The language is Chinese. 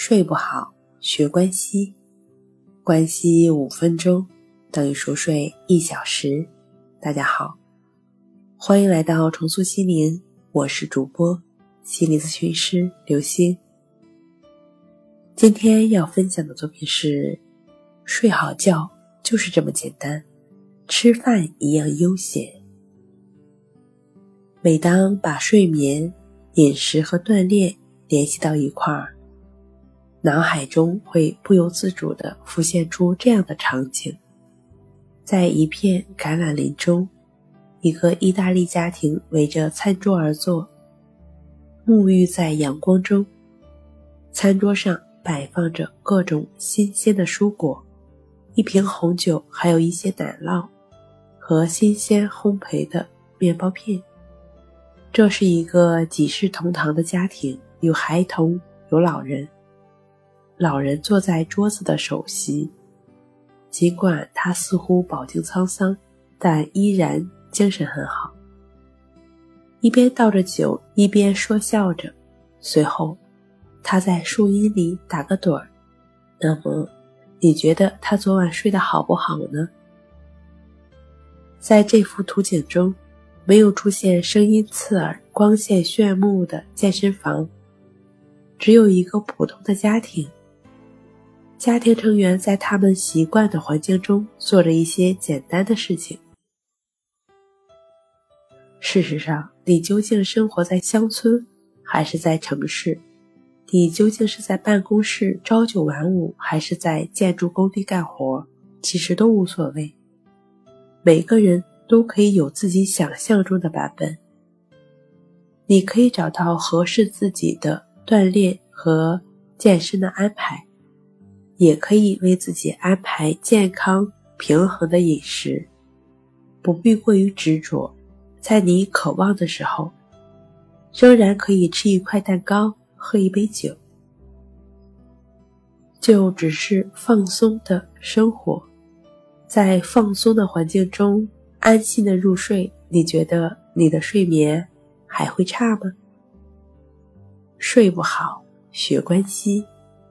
睡不好，学关西，关西五分钟等于熟睡一小时。大家好，欢迎来到重塑心灵，我是主播心理咨询师刘星。今天要分享的作品是：睡好觉就是这么简单，吃饭一样悠闲。每当把睡眠、饮食和锻炼联系到一块儿，脑海中会不由自主地浮现出这样的场景：在一片橄榄林中，一个意大利家庭围着餐桌而坐，沐浴在阳光中。餐桌上摆放着各种新鲜的蔬果，一瓶红酒，还有一些奶酪和新鲜烘焙的面包片。这是一个几世同堂的家庭，有孩童，有老人。老人坐在桌子的首席，尽管他似乎饱经沧桑，但依然精神很好。一边倒着酒，一边说笑着。随后，他在树荫里打个盹儿。那么，你觉得他昨晚睡得好不好呢？在这幅图景中。没有出现声音刺耳、光线炫目的健身房，只有一个普通的家庭。家庭成员在他们习惯的环境中做着一些简单的事情。事实上，你究竟生活在乡村还是在城市？你究竟是在办公室朝九晚五，还是在建筑工地干活？其实都无所谓。每个人。都可以有自己想象中的版本。你可以找到合适自己的锻炼和健身的安排，也可以为自己安排健康平衡的饮食。不必过于执着，在你渴望的时候，仍然可以吃一块蛋糕，喝一杯酒，就只是放松的生活，在放松的环境中。安心的入睡，你觉得你的睡眠还会差吗？睡不好，学关西，